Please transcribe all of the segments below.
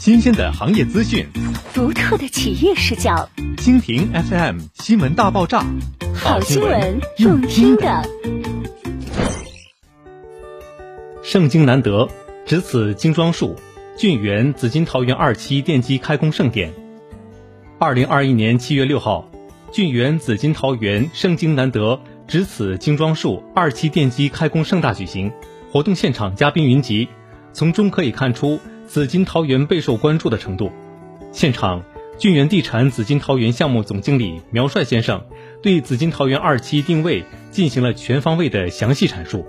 新鲜的行业资讯，独特的企业视角。蜻蜓 FM 新闻大爆炸，好新闻，用听的。盛京难得，值此精装束，郡园紫金桃园二期奠基开工盛典。二零二一年七月六号，俊园紫金桃园盛京难得，值此精装束二期奠基开工盛大举行。活动现场嘉宾云集，从中可以看出紫金桃园备受关注的程度。现场，俊园地产紫金桃园项目总经理苗帅先生对紫金桃园二期定位进行了全方位的详细阐述，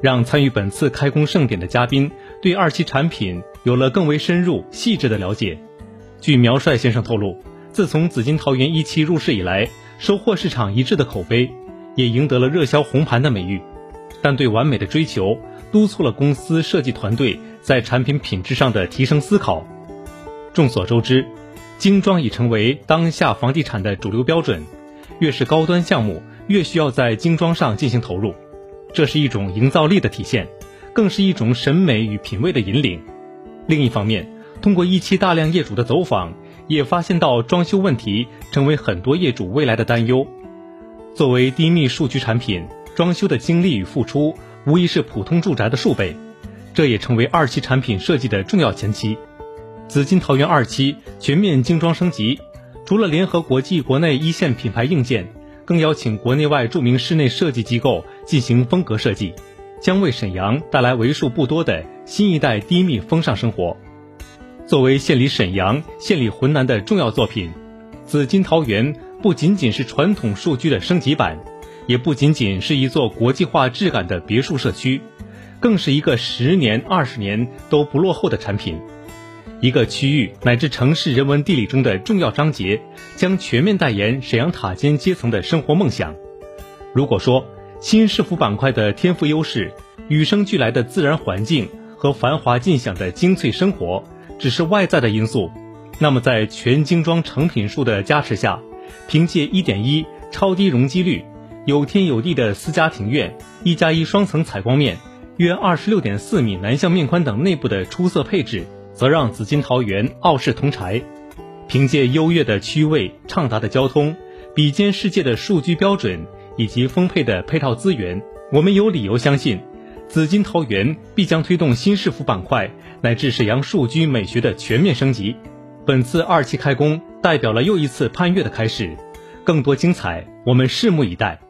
让参与本次开工盛典的嘉宾对二期产品有了更为深入细致的了解。据苗帅先生透露，自从紫金桃园一期入市以来，收获市场一致的口碑，也赢得了热销红盘的美誉。但对完美的追求。督促了公司设计团队在产品品质上的提升思考。众所周知，精装已成为当下房地产的主流标准，越是高端项目，越需要在精装上进行投入。这是一种营造力的体现，更是一种审美与品味的引领。另一方面，通过一期大量业主的走访，也发现到装修问题成为很多业主未来的担忧。作为低密数据产品，装修的精力与付出。无疑是普通住宅的数倍，这也成为二期产品设计的重要前期。紫金桃园二期全面精装升级，除了联合国际国内一线品牌硬件，更邀请国内外著名室内设计机构进行风格设计，将为沈阳带来为数不多的新一代低密风尚生活。作为献礼沈阳、献礼浑南的重要作品，紫金桃园不仅仅是传统数据的升级版。也不仅仅是一座国际化质感的别墅社区，更是一个十年、二十年都不落后的产品。一个区域乃至城市人文地理中的重要章节，将全面代言沈阳塔尖阶层的生活梦想。如果说新市府板块的天赋优势、与生俱来的自然环境和繁华尽享的精粹生活只是外在的因素，那么在全精装成品数的加持下，凭借一点一超低容积率。有天有地的私家庭院，一加一双层采光面，约二十六点四米南向面宽等内部的出色配置，则让紫金桃园傲视同柴。凭借优越的区位、畅达的交通、比肩世界的数据标准以及丰沛的配套资源，我们有理由相信，紫金桃园必将推动新市府板块乃至沈阳数据美学的全面升级。本次二期开工，代表了又一次攀越的开始，更多精彩，我们拭目以待。